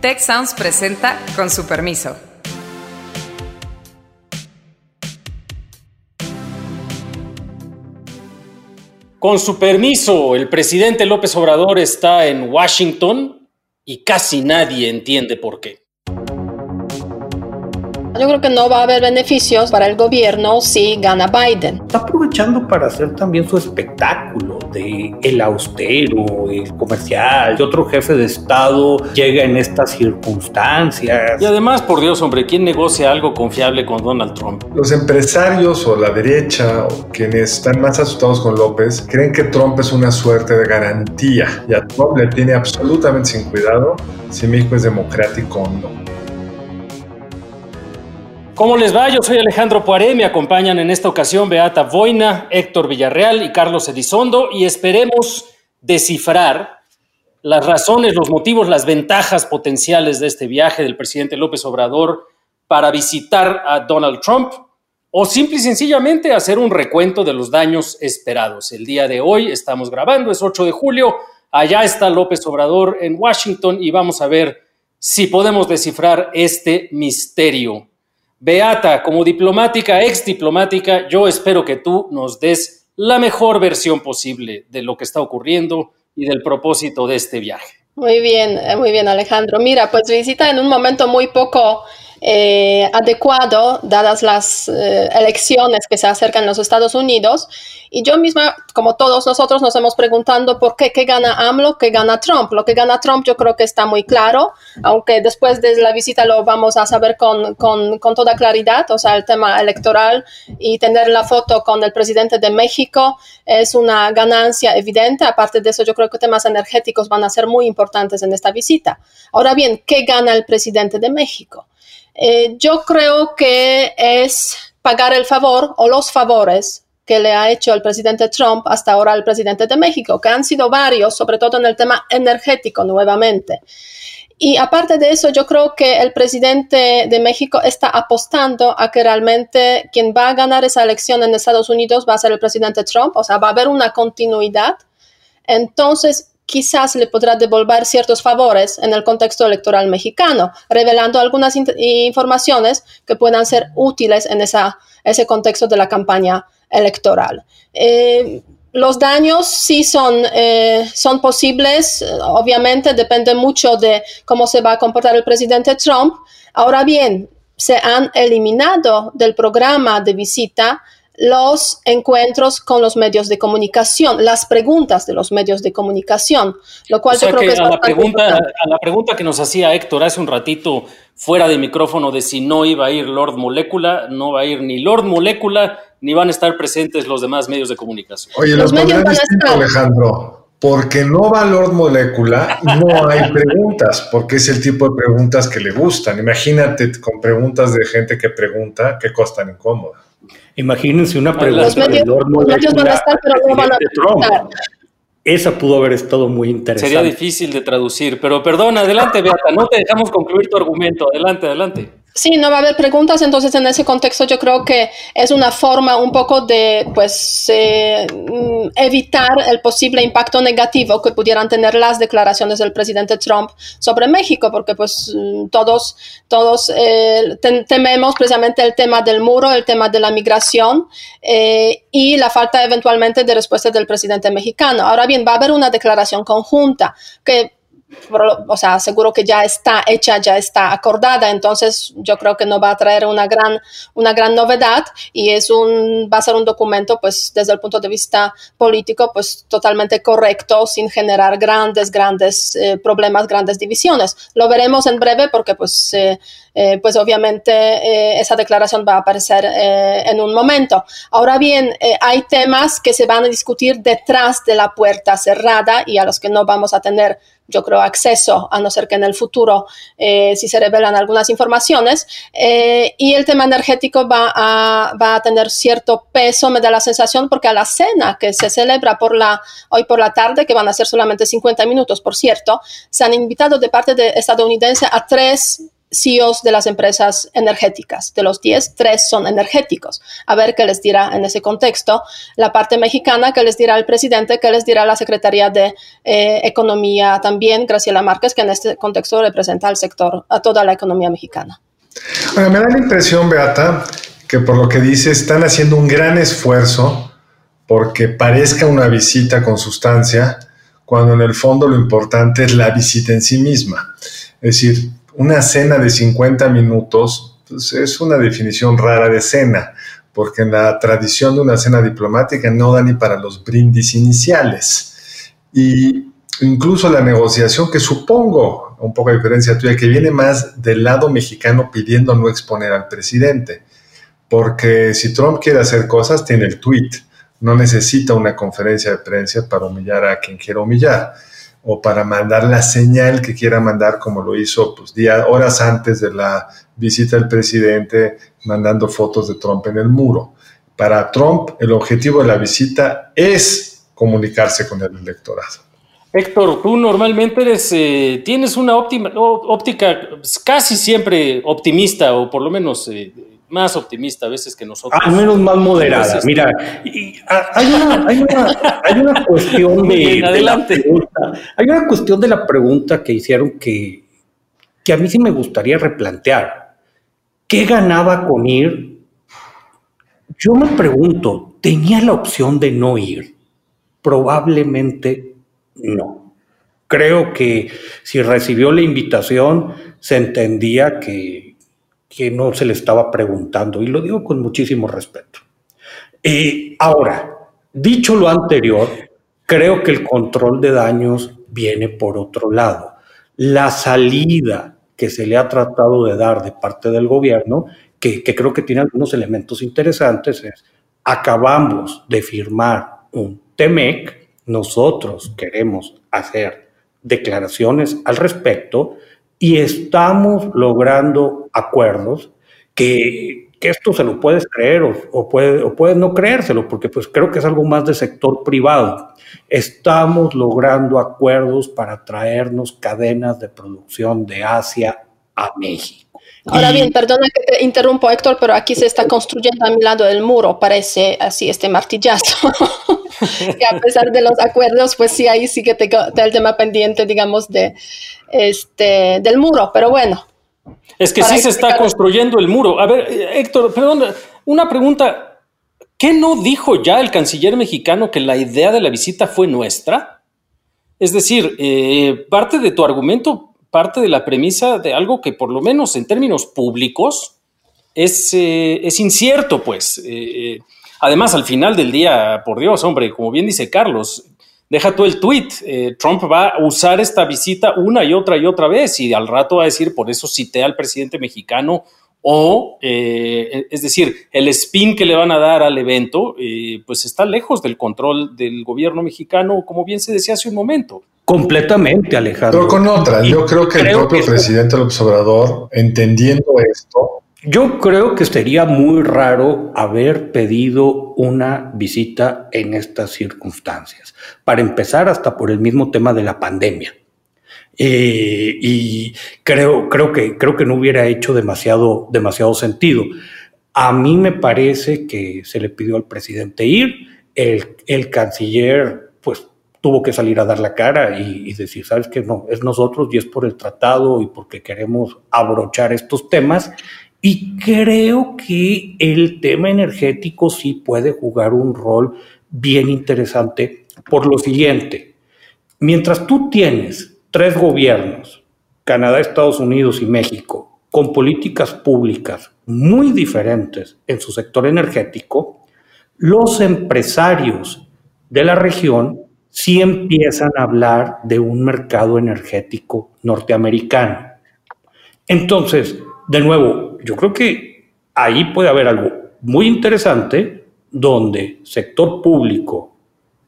Tech Sounds presenta con su permiso. Con su permiso, el presidente López Obrador está en Washington y casi nadie entiende por qué. Yo creo que no va a haber beneficios para el gobierno si gana Biden. Está aprovechando para hacer también su espectáculo de el austero, el comercial, que otro jefe de Estado llega en estas circunstancias. Y además, por Dios, hombre, ¿quién negocia algo confiable con Donald Trump? Los empresarios o la derecha o quienes están más asustados con López creen que Trump es una suerte de garantía y a Trump le tiene absolutamente sin cuidado si México es democrático o no. ¿Cómo les va? Yo soy Alejandro Poiré, me acompañan en esta ocasión Beata Boina, Héctor Villarreal y Carlos Edizondo y esperemos descifrar las razones, los motivos, las ventajas potenciales de este viaje del presidente López Obrador para visitar a Donald Trump o simple y sencillamente hacer un recuento de los daños esperados. El día de hoy estamos grabando, es 8 de julio, allá está López Obrador en Washington y vamos a ver si podemos descifrar este misterio. Beata, como diplomática, ex diplomática, yo espero que tú nos des la mejor versión posible de lo que está ocurriendo y del propósito de este viaje. Muy bien, eh, muy bien Alejandro. Mira, pues visita en un momento muy poco eh, adecuado, dadas las eh, elecciones que se acercan en los Estados Unidos. Y yo misma, como todos nosotros, nos hemos preguntando por qué, qué gana AMLO, qué gana Trump. Lo que gana Trump yo creo que está muy claro, aunque después de la visita lo vamos a saber con, con, con toda claridad, o sea, el tema electoral y tener la foto con el presidente de México es una ganancia evidente. Aparte de eso, yo creo que temas energéticos van a ser muy importantes en esta visita. Ahora bien, ¿qué gana el presidente de México? Eh, yo creo que es pagar el favor o los favores que le ha hecho el presidente Trump hasta ahora al presidente de México, que han sido varios, sobre todo en el tema energético nuevamente. Y aparte de eso, yo creo que el presidente de México está apostando a que realmente quien va a ganar esa elección en Estados Unidos va a ser el presidente Trump, o sea, va a haber una continuidad. Entonces, quizás le podrá devolver ciertos favores en el contexto electoral mexicano, revelando algunas informaciones que puedan ser útiles en ese contexto de la campaña electoral. Eh, los daños sí son, eh, son posibles, obviamente depende mucho de cómo se va a comportar el presidente Trump. Ahora bien, se han eliminado del programa de visita los encuentros con los medios de comunicación, las preguntas de los medios de comunicación, lo cual yo creo que, es a la pregunta a la pregunta que nos hacía Héctor hace un ratito fuera de micrófono de si no iba a ir Lord Molécula, no va a ir ni Lord Molécula ni van a estar presentes los demás medios de comunicación. Oye, los medios van a estar. Alejandro, porque no va Lord Molécula, no hay preguntas, porque es el tipo de preguntas que le gustan. Imagínate con preguntas de gente que pregunta que costan incómodas. Imagínense una pregunta de Lord Molecula Esa pudo haber estado muy interesante. Sería difícil de traducir, pero perdón, adelante, Beata, no te dejamos concluir tu argumento. Adelante, adelante. Sí, no va a haber preguntas, entonces en ese contexto yo creo que es una forma un poco de pues eh, evitar el posible impacto negativo que pudieran tener las declaraciones del presidente Trump sobre México, porque pues mm, todos, todos eh, tememos precisamente el tema del muro, el tema de la migración eh, y la falta eventualmente de respuesta del presidente mexicano. Ahora bien, va a haber una declaración conjunta que o sea, seguro que ya está hecha, ya está acordada, entonces yo creo que no va a traer una gran, una gran novedad y es un, va a ser un documento, pues, desde el punto de vista político, pues, totalmente correcto, sin generar grandes, grandes eh, problemas, grandes divisiones. Lo veremos en breve porque, pues, eh, eh, pues obviamente esa declaración va a aparecer en un momento. Ahora bien, hay temas que se van a discutir detrás de la puerta cerrada y a los que no vamos a tener yo creo, acceso, a no ser que en el futuro, eh, si se revelan algunas informaciones. Eh, y el tema energético va a, va a tener cierto peso, me da la sensación, porque a la cena que se celebra por la, hoy por la tarde, que van a ser solamente 50 minutos, por cierto, se han invitado de parte de estadounidense a tres CEOs de las empresas energéticas. De los 10, 3 son energéticos. A ver qué les dirá en ese contexto la parte mexicana, qué les dirá el presidente, qué les dirá la Secretaría de eh, Economía también, Graciela Márquez, que en este contexto representa al sector, a toda la economía mexicana. Me da la impresión, Beata, que por lo que dice, están haciendo un gran esfuerzo porque parezca una visita con sustancia, cuando en el fondo lo importante es la visita en sí misma. Es decir, una cena de 50 minutos pues, es una definición rara de cena, porque en la tradición de una cena diplomática no da ni para los brindis iniciales. Y incluso la negociación, que supongo, un poco a diferencia tuya, que viene más del lado mexicano pidiendo no exponer al presidente, porque si Trump quiere hacer cosas, tiene el tweet, no necesita una conferencia de prensa para humillar a quien quiera humillar o para mandar la señal que quiera mandar, como lo hizo pues, días, horas antes de la visita del presidente, mandando fotos de Trump en el muro. Para Trump, el objetivo de la visita es comunicarse con el electorado. Héctor, tú normalmente eres, eh, tienes una óptica pues, casi siempre optimista, o por lo menos eh, más optimista a veces que nosotros. Al menos más moderada. Mira, hay, una, cuestión de, adelante. hay una cuestión de la pregunta que hicieron que, que a mí sí me gustaría replantear. ¿Qué ganaba con ir? Yo me pregunto, ¿tenía la opción de no ir? Probablemente no. Creo que si recibió la invitación, se entendía que que no se le estaba preguntando, y lo digo con muchísimo respeto. Y ahora, dicho lo anterior, creo que el control de daños viene por otro lado. La salida que se le ha tratado de dar de parte del gobierno, que, creo que tiene algunos elementos interesantes, es, acabamos de firmar un TEMEC, nosotros queremos hacer declaraciones al respecto, y estamos logrando acuerdos que, esto se lo puedes creer o, o, puede, o puedes no creérselo, porque pues creo que es algo más de sector privado. Estamos logrando acuerdos para traernos cadenas de producción de Asia a México. Ahora bien, perdona que te interrumpo, Héctor, pero aquí se está construyendo a mi lado del muro, parece así este martillazo. que a pesar de los acuerdos, pues sí, ahí sí que te, te el tema pendiente, digamos, de, este, del muro, pero bueno. Es que sí se está construyendo el muro. A ver, Héctor, perdón, una pregunta. ¿Qué no dijo ya el canciller mexicano que la idea de la visita fue nuestra? Es decir, eh, parte de tu argumento parte de la premisa de algo que por lo menos en términos públicos es, eh, es incierto, pues. Eh, además, al final del día, por Dios, hombre, como bien dice Carlos, deja tú el tweet, Trump va a usar esta visita una y otra y otra vez y al rato va a decir, por eso cité al presidente mexicano o, es decir, el spin que le van a dar al evento, pues está lejos del control del gobierno mexicano, como bien se decía hace un momento. Completamente, Alejandro. Pero con otra, yo creo que el propio presidente del observador, entendiendo esto. Yo creo que sería muy raro haber pedido una visita en estas circunstancias. Para empezar, hasta por el mismo tema de la pandemia. Eh, y creo, creo, que, creo que no hubiera hecho demasiado, demasiado sentido. A mí me parece que se le pidió al presidente ir, el, el canciller, pues tuvo que salir a dar la cara y, decir, sabes que no, es nosotros y es por el tratado y porque queremos abrochar estos temas. Y creo que el tema energético sí puede jugar un rol bien interesante por lo siguiente. Mientras tú tienes tres gobiernos, Canadá, Estados Unidos y México, con políticas públicas muy diferentes en su sector energético, los empresarios de la región sí empiezan a hablar de un mercado energético norteamericano. Entonces, de nuevo, yo creo que ahí puede haber algo muy interesante donde sector público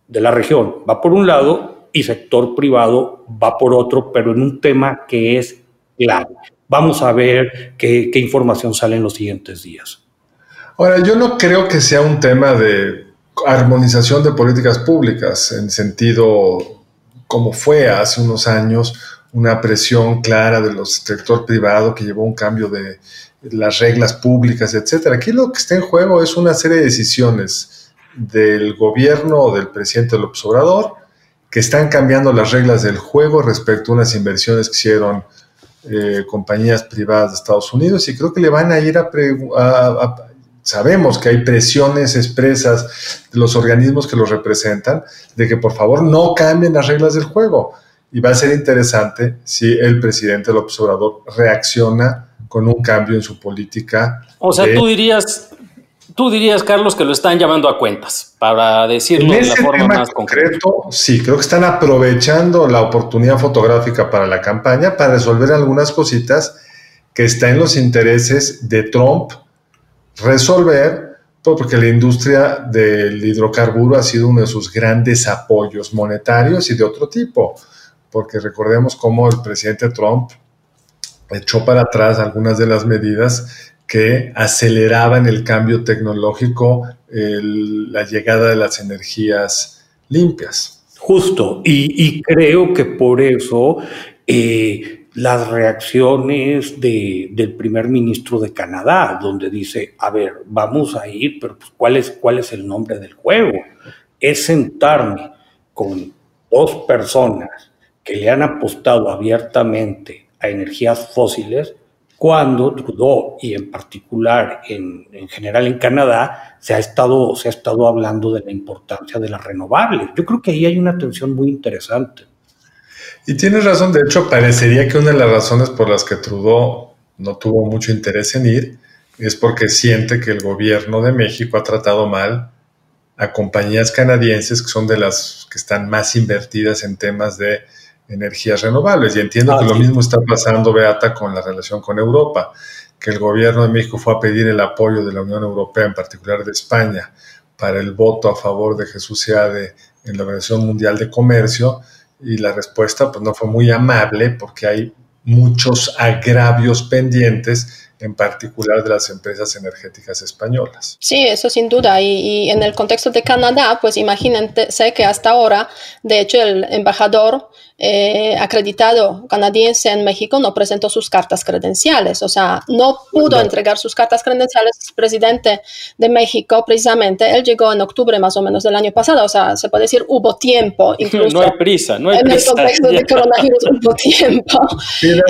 de la región va por un lado y sector privado va por otro, pero en un tema que es clave. Vamos a ver qué, qué información sale en los siguientes días. Ahora, yo no creo que sea un tema de armonización de políticas públicas en sentido como fue hace unos años una presión clara de los sector privado que llevó un cambio de las reglas públicas, etcétera. Aquí lo que está en juego es una serie de decisiones del gobierno o del presidente López Obrador que están cambiando las reglas del juego respecto a unas inversiones que hicieron eh, compañías privadas de Estados Unidos y creo que le van a ir a, a, sabemos que hay presiones expresas de los organismos que los representan de que por favor no cambien las reglas del juego. Y va a ser interesante si el presidente López Obrador reacciona con un cambio en su política. O sea, tú dirías, tú dirías, Carlos, que lo están llamando a cuentas, para decirlo de la forma más concreta. Sí, creo que están aprovechando la oportunidad fotográfica para la campaña para resolver algunas cositas que está en los intereses de Trump resolver, porque la industria del hidrocarburo ha sido uno de sus grandes apoyos monetarios y de otro tipo, porque recordemos cómo el presidente Trump echó para atrás algunas de las medidas que aceleraban el cambio tecnológico, la llegada de las energías limpias. Justo, y, creo que por eso eh, las reacciones del primer ministro de Canadá, donde dice, a ver, vamos a ir, pero pues, ¿cuál, es, ¿cuál es el nombre del juego? Es sentarme con dos personas que le han apostado abiertamente a energías fósiles, cuando Trudeau y en particular en, en, general en Canadá se ha, estado, se ha estado hablando de la importancia de las renovables. Yo creo que ahí hay una tensión muy interesante. Y tienes razón, de hecho parecería que una de las razones por las que Trudeau no tuvo mucho interés en ir es porque siente que el gobierno de México ha tratado mal a compañías canadienses que son de las que están más invertidas en temas de energías renovables. Y entiendo que lo mismo está pasando, Beata, con la relación con Europa, que el gobierno de México fue a pedir el apoyo de la Unión Europea, en particular de España, para el voto a favor de Jesús Seade en la Organización Mundial de Comercio, y la respuesta pues, no fue muy amable porque hay muchos agravios pendientes en particular de las empresas energéticas españolas. Sí, eso sin duda. Y, y, en el contexto de Canadá, pues imagínense que hasta ahora, de hecho, el embajador eh, acreditado canadiense en México no presentó sus cartas credenciales, o sea, no pudo entregar sus cartas credenciales al presidente de México, precisamente, él llegó en octubre más o menos del año pasado, o sea, se puede decir hubo tiempo, incluso. No hay prisa, no hay en prisa. En el contexto de coronavirus hubo tiempo. Eh,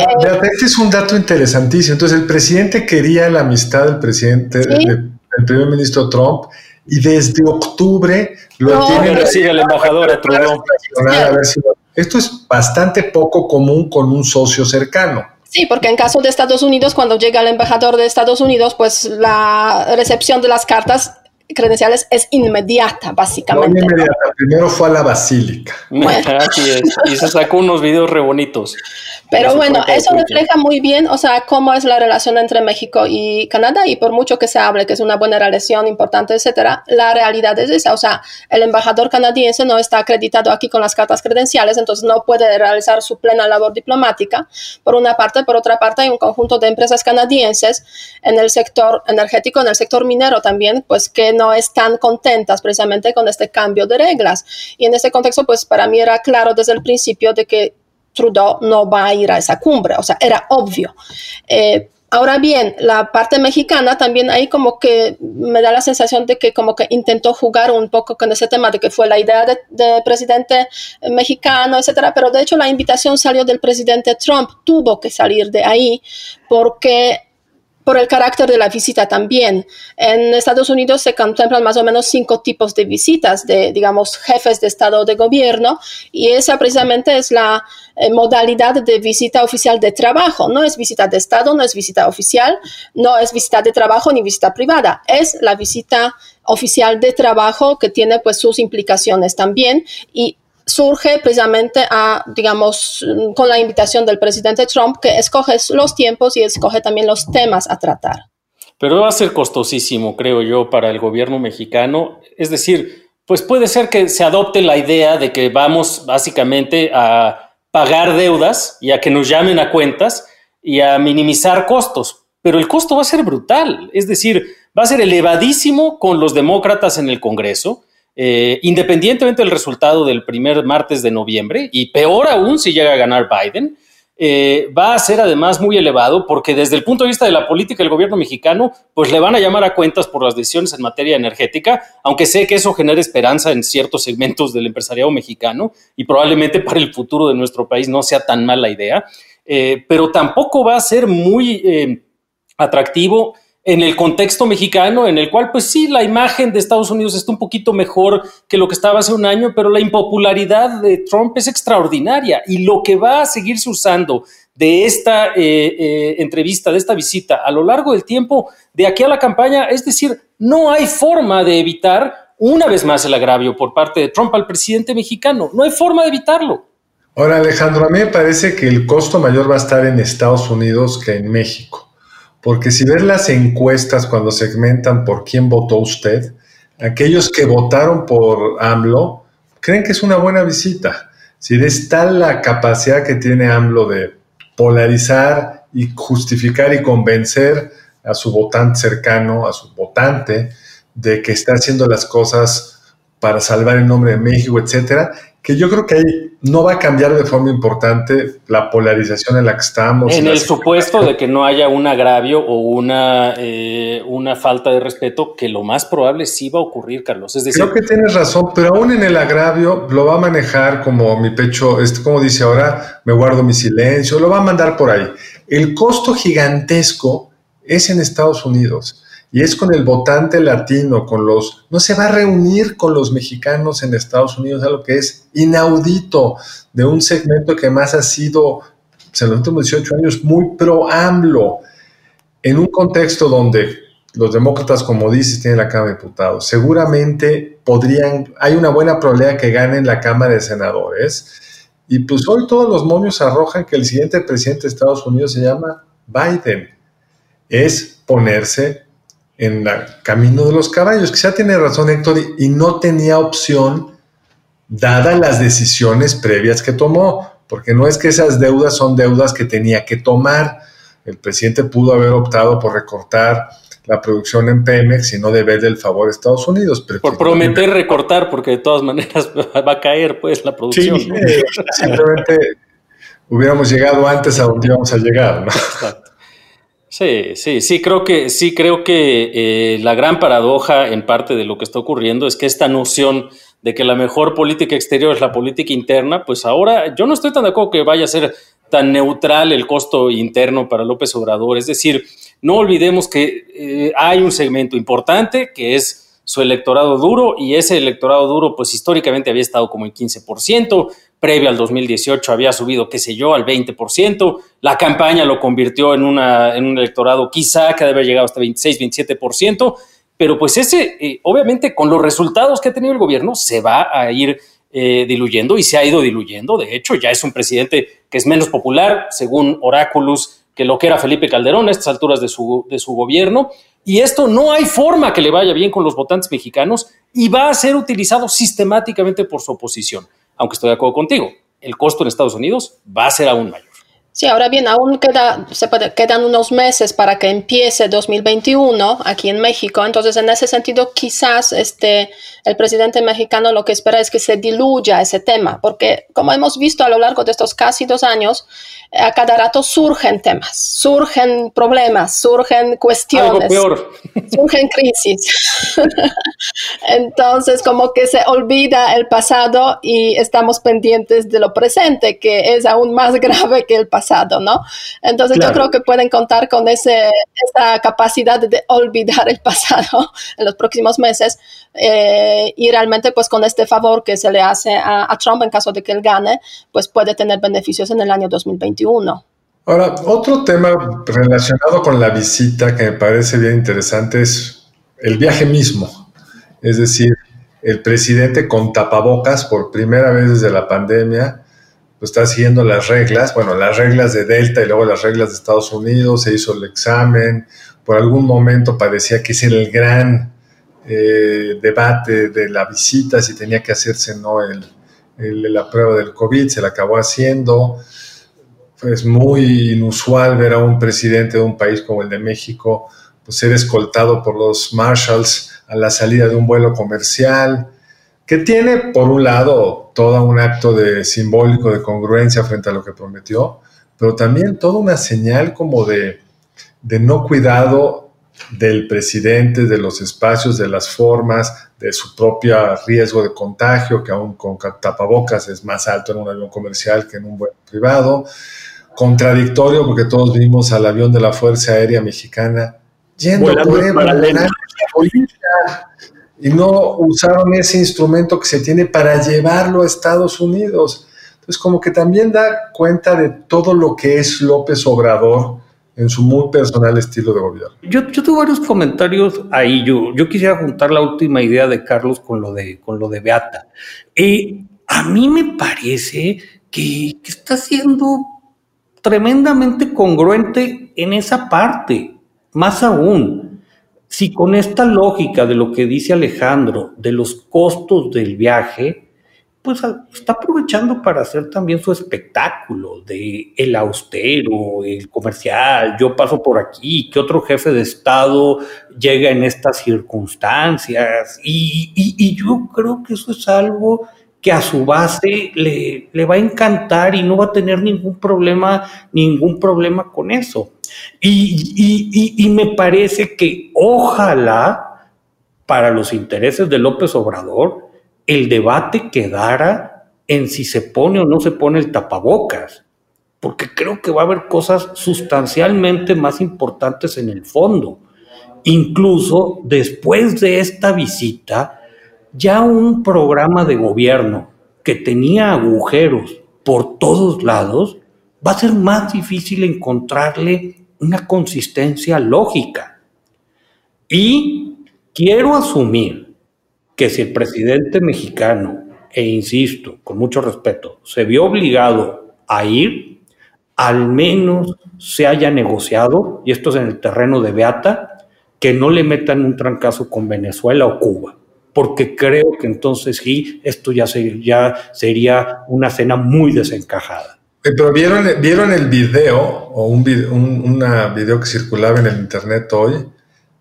este es un dato interesantísimo. Entonces, el presidente quería la amistad del presidente, del primer ministro Trump, y desde octubre lo no, tiene. sigue el embajador a Trudeau. A ver si lo esto es bastante poco común con un socio cercano. Sí, porque en caso de Estados Unidos, cuando llega el embajador de Estados Unidos, pues la recepción de las cartas credenciales es inmediata, básicamente. No inmediata, primero fue a la basílica. Así es, y se sacó unos videos re bonitos. Pero bueno, eso refleja muy bien, o sea, cómo es la relación entre México y Canadá, y por mucho que se hable que es una buena relación importante, etcétera, la realidad es esa, o sea, el embajador canadiense no está acreditado aquí con las cartas credenciales, entonces no puede realizar su plena labor diplomática, por una parte, por otra parte, hay un conjunto de empresas canadienses en el sector energético, en el sector minero también, pues que no están contentas precisamente con este cambio de reglas. Y en este contexto, pues para mí era claro desde el principio de que Trudeau no va a ir a esa cumbre, o sea, era obvio. Eh, ahora bien, la parte mexicana también ahí como que me da la sensación de que como que intentó jugar un poco con ese tema de que fue la idea de, de presidente mexicano, etcétera, pero de hecho la invitación salió del presidente Trump, tuvo que salir de ahí porque por el carácter de la visita también. En Estados Unidos se contemplan más o menos cinco tipos de visitas de, digamos, jefes de Estado o de gobierno y esa precisamente es la eh, modalidad de visita oficial de trabajo. No es visita de Estado, no es visita oficial, no es visita de trabajo ni visita privada. Es la visita oficial de trabajo que tiene pues sus implicaciones también y surge precisamente a, digamos, con la invitación del presidente Trump, que escoge los tiempos y escoge también los temas a tratar. Pero va a ser costosísimo, creo yo, para el gobierno mexicano. Es decir, pues puede ser que se adopte la idea de que vamos básicamente a pagar deudas y a que nos llamen a cuentas y a minimizar costos. Pero el costo va a ser brutal. Es decir, va a ser elevadísimo con los demócratas en el Congreso eh, independientemente del resultado del primer martes de noviembre, y peor aún si llega a ganar Biden, eh, va a ser además muy elevado porque desde el punto de vista de la política del gobierno mexicano, pues le van a llamar a cuentas por las decisiones en materia energética, aunque sé que eso genera esperanza en ciertos segmentos del empresariado mexicano y probablemente para el futuro de nuestro país no sea tan mala idea, eh, pero tampoco va a ser muy atractivo en el contexto mexicano, en el cual, pues sí, la imagen de Estados Unidos está un poquito mejor que lo que estaba hace un año, pero la impopularidad de Trump es extraordinaria y lo que va a seguirse usando de esta eh, eh, entrevista, de esta visita a lo largo del tiempo, de aquí a la campaña, es decir, no hay forma de evitar una vez más el agravio por parte de Trump al presidente mexicano, no hay forma de evitarlo. Ahora, Alejandro, a mí me parece que el costo mayor va a estar en Estados Unidos que en México. Porque si ves las encuestas cuando segmentan por quién votó usted, aquellos que votaron por AMLO creen que es una buena visita. Si es tal la capacidad que tiene AMLO de polarizar y justificar y convencer a su votante cercano, a su votante, de que está haciendo las cosas para salvar el nombre de México, etcétera, que yo creo que ahí no va a cambiar de forma importante la polarización en la que estamos. En el supuesto de que no haya un agravio o una, eh, una falta de respeto, que lo más probable sí va a ocurrir, Carlos. Es decir, creo que tienes razón, pero aún en el agravio lo va a manejar como mi pecho, este, como dice ahora, me guardo mi silencio, lo va a mandar por ahí. El costo gigantesco es en Estados Unidos y es con el votante latino, con los, no se va a reunir con los mexicanos en Estados Unidos, algo que es inaudito de un segmento que más ha sido, en los últimos 18 años, muy pro AMLO, en un contexto donde los demócratas, como dices, tienen la Cámara de Diputados. Seguramente podrían, hay una buena probabilidad que ganen la Cámara de Senadores. Y pues hoy todos los momios arrojan que el siguiente presidente de Estados Unidos se llama Biden. Es ponerse en el camino de los caballos. Quizá tiene razón Héctor y, no tenía opción dadas las decisiones previas que tomó, porque no es que esas deudas son deudas que tenía que tomar. El presidente pudo haber optado por recortar la producción en Pemex y no deber del favor a Estados Unidos. por prometer recortar, porque de todas maneras va a caer pues la producción. Sí, simplemente hubiéramos llegado antes a donde íbamos a llegar. ¿no? Sí, sí, sí, creo que, sí, creo que eh, la gran paradoja en parte de lo que está ocurriendo es que esta noción de que la mejor política exterior es la política interna, pues ahora yo no estoy tan de acuerdo que vaya a ser tan neutral el costo interno para López Obrador. Es decir, no olvidemos que eh, hay un segmento importante que es su electorado duro y ese electorado duro pues históricamente había estado como en 15%, previo al 2018 había subido, qué sé yo, al 20%, la campaña lo convirtió en, un electorado quizá que debe haber llegado hasta 26, 27%, pero pues ese, eh, obviamente con los resultados que ha tenido el gobierno, se va a ir eh, diluyendo y se ha ido diluyendo, de hecho ya es un presidente que es menos popular, según Oráculos, que lo que era Felipe Calderón a estas alturas de su, de su gobierno, y esto no hay forma que le vaya bien con los votantes mexicanos y va a ser utilizado sistemáticamente por su oposición. Aunque estoy de acuerdo contigo, el costo en Estados Unidos va a ser aún mayor. Sí, ahora bien, aún queda, se quedan unos meses para que empiece 2021 aquí en México. Entonces, en ese sentido, quizás este, el presidente mexicano lo que espera es que se diluya ese tema, porque como hemos visto a lo largo de estos casi dos años, a cada rato surgen temas, surgen problemas, surgen cuestiones, surgen crisis. Entonces, como que se olvida el pasado y estamos pendientes de lo presente, que es aún más grave que el pasado, ¿no? Entonces, yo creo que pueden contar con ese, esa capacidad de olvidar el pasado en los próximos meses eh, y realmente, pues, con este favor que se le hace a, a Trump en caso de que él gane, pues puede tener beneficios en el año 2021. Ahora, otro tema relacionado con la visita que me parece bien interesante es el viaje mismo. Es decir, el presidente con tapabocas por primera vez desde la pandemia, pues está siguiendo las reglas, bueno, las reglas de Delta y luego las reglas de Estados Unidos, se hizo el examen, por algún momento parecía que ese era el gran eh, debate de la visita, si tenía que hacerse no el, la prueba del COVID, se la acabó haciendo. Es muy inusual ver a un presidente de un país como el de México pues, ser escoltado por los marshals a la salida de un vuelo comercial, que tiene, por un lado, todo un acto de simbólico de congruencia frente a lo que prometió, pero también toda una señal como de, de no cuidado del presidente, de los espacios, de las formas, de su propio riesgo de contagio, que aún con tapabocas es más alto en un avión comercial que en un vuelo privado. Contradictorio porque todos vimos al avión de la Fuerza Aérea Mexicana yendo por y no usaron ese instrumento que se tiene para llevarlo a Estados Unidos. Entonces, como que también da cuenta de todo lo que es López Obrador en su muy personal estilo de gobierno. Yo, yo tuve varios comentarios ahí. Yo, yo quisiera juntar la última idea de Carlos con lo de, con lo de Beata. Eh, a mí me parece que, que está siendo tremendamente congruente en esa parte. Más aún, si con esta lógica de lo que dice Alejandro, de los costos del viaje, pues está aprovechando para hacer también su espectáculo de el austero, el comercial, yo paso por aquí, que otro jefe de Estado llega en estas circunstancias. Y, yo creo que eso es algo que a su base le, le, va a encantar y no va a tener ningún problema, ningún problema con eso. Y, y me parece que ojalá para los intereses de López Obrador, el debate quedara en si se pone o no se pone el tapabocas, porque creo que va a haber cosas sustancialmente más importantes en el fondo. Incluso después de esta visita, ya un programa de gobierno que tenía agujeros por todos lados, va a ser más difícil encontrarle una consistencia lógica. Y quiero asumir que si el presidente mexicano, e insisto, con mucho respeto, se vio obligado a ir, al menos se haya negociado, y esto es en el terreno de Beata, que no le metan un trancazo con Venezuela o Cuba, porque creo que entonces sí, esto ya, ya sería una cena muy desencajada. Pero vieron, vieron el video o un, un una video que circulaba en el internet hoy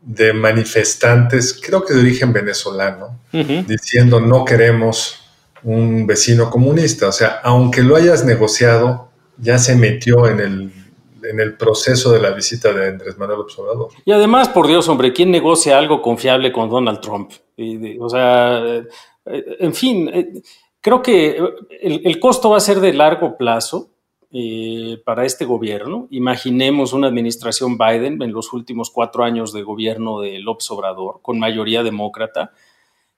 de manifestantes, creo que de origen venezolano, diciendo no queremos un vecino comunista. O sea, aunque lo hayas negociado, ya se metió en el, en el proceso de la visita de Andrés Manuel Observador. Y además, por Dios, hombre, ¿quién negocia algo confiable con Donald Trump? O sea, eh, en fin, eh, creo que el, el costo va a ser de largo plazo eh, para este gobierno. Imaginemos una administración Biden en los últimos cuatro años de gobierno de López Obrador, con mayoría demócrata.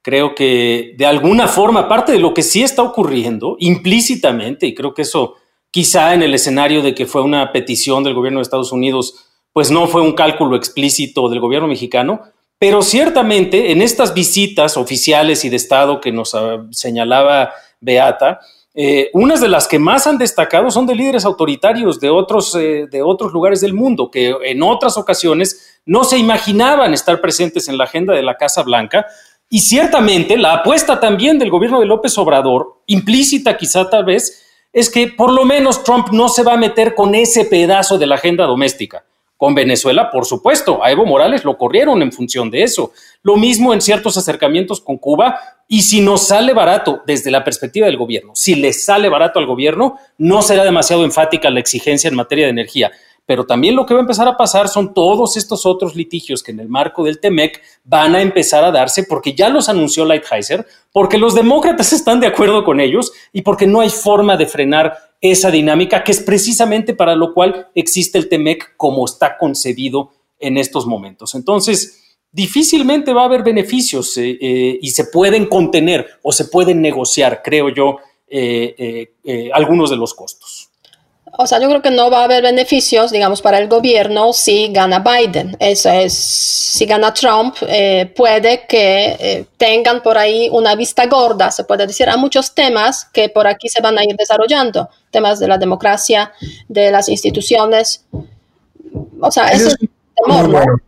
Creo que de alguna forma, parte de lo que sí está ocurriendo implícitamente, y creo que eso quizá en el escenario de que fue una petición del gobierno de Estados Unidos, pues no fue un cálculo explícito del gobierno mexicano, pero ciertamente en estas visitas oficiales y de Estado que nos ah, señalaba Beata, eh, unas de las que más han destacado son de líderes autoritarios de otros, eh, de otros lugares del mundo, que en otras ocasiones no se imaginaban estar presentes en la agenda de la Casa Blanca. Y ciertamente la apuesta también del gobierno de López Obrador, implícita quizá tal vez, es que por lo menos Trump no se va a meter con ese pedazo de la agenda doméstica. Con Venezuela, por supuesto, a Evo Morales lo corrieron en función de eso. Lo mismo en ciertos acercamientos con Cuba. Y si nos sale barato desde la perspectiva del gobierno, si le sale barato al gobierno, no será demasiado enfática la exigencia en materia de energía. Pero también lo que va a empezar a pasar son todos estos otros litigios que en el marco del TEMEC van a empezar a darse porque ya los anunció Lighthizer, porque los demócratas están de acuerdo con ellos y porque no hay forma de frenar esa dinámica que es precisamente para lo cual existe el TEMEC como está concebido en estos momentos. Entonces, difícilmente va a haber beneficios eh, eh, y se pueden contener o se pueden negociar, creo yo, eh, algunos de los costos. O sea, yo creo que no va a haber beneficios, digamos, para el gobierno si gana Biden. Eso es, si gana Trump, eh, puede que eh, tengan por ahí una vista gorda, se puede decir, a muchos temas que por aquí se van a ir desarrollando, temas de la democracia, de las instituciones. O sea, eso, es temor, bueno,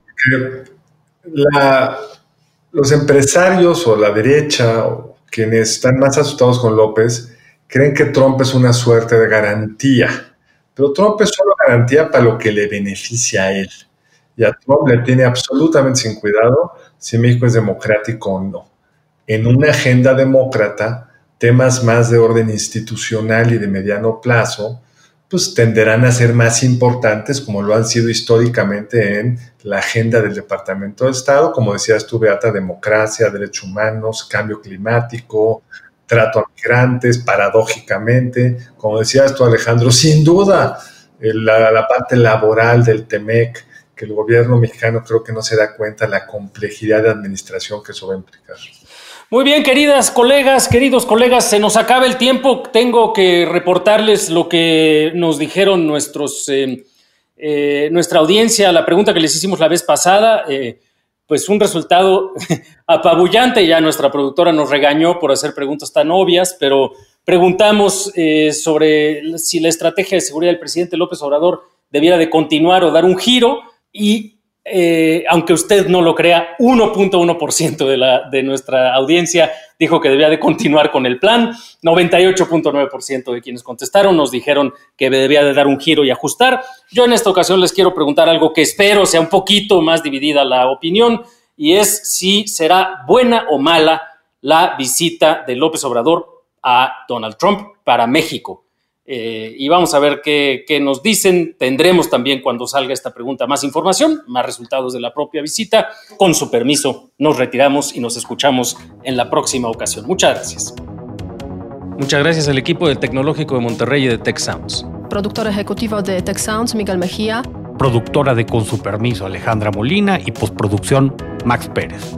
los empresarios o la derecha, o quienes están más asustados con López, creen que Trump es una suerte de garantía pero Trump es solo garantía para lo que le beneficia a él. Y a Trump le tiene absolutamente sin cuidado si México es democrático o no. En una agenda demócrata, temas más de orden institucional y de mediano plazo, pues tenderán a ser más importantes como lo han sido históricamente en la agenda del Departamento de Estado, como decías tú, Beata, democracia, derechos humanos, cambio climático, trato a migrantes, paradójicamente, como decías tú, Alejandro, sin duda la, la parte laboral del TEMEC, que el gobierno mexicano creo que no se da cuenta la complejidad de administración que eso va a implicar. Muy bien, queridas colegas, queridos colegas, se nos acaba el tiempo. Tengo que reportarles lo que nos dijeron nuestros, eh, eh, nuestra audiencia, la pregunta que les hicimos la vez pasada. Eh, pues un resultado apabullante. Ya nuestra productora nos regañó por hacer preguntas tan obvias, pero preguntamos sobre si la estrategia de seguridad del presidente López Obrador debiera de continuar o dar un giro y eh, aunque usted no lo crea, 1.1% de, de nuestra audiencia dijo que debía de continuar con el plan, 98.9% de quienes contestaron nos dijeron que debía de dar un giro y ajustar. Yo en esta ocasión les quiero preguntar algo que espero sea un poquito más dividida la opinión y es si será buena o mala la visita de López Obrador a Donald Trump para México. Eh, y vamos a ver qué, nos dicen. Tendremos también cuando salga esta pregunta más información, más resultados de la propia visita. Con su permiso, nos retiramos y nos escuchamos en la próxima ocasión. Muchas gracias. Muchas gracias al equipo del Tecnológico de Monterrey y de Tech Sounds. Productor ejecutivo de Tech Sounds, Miguel Mejía. Productora de Con su permiso, Alejandra Molina y postproducción, Max Pérez.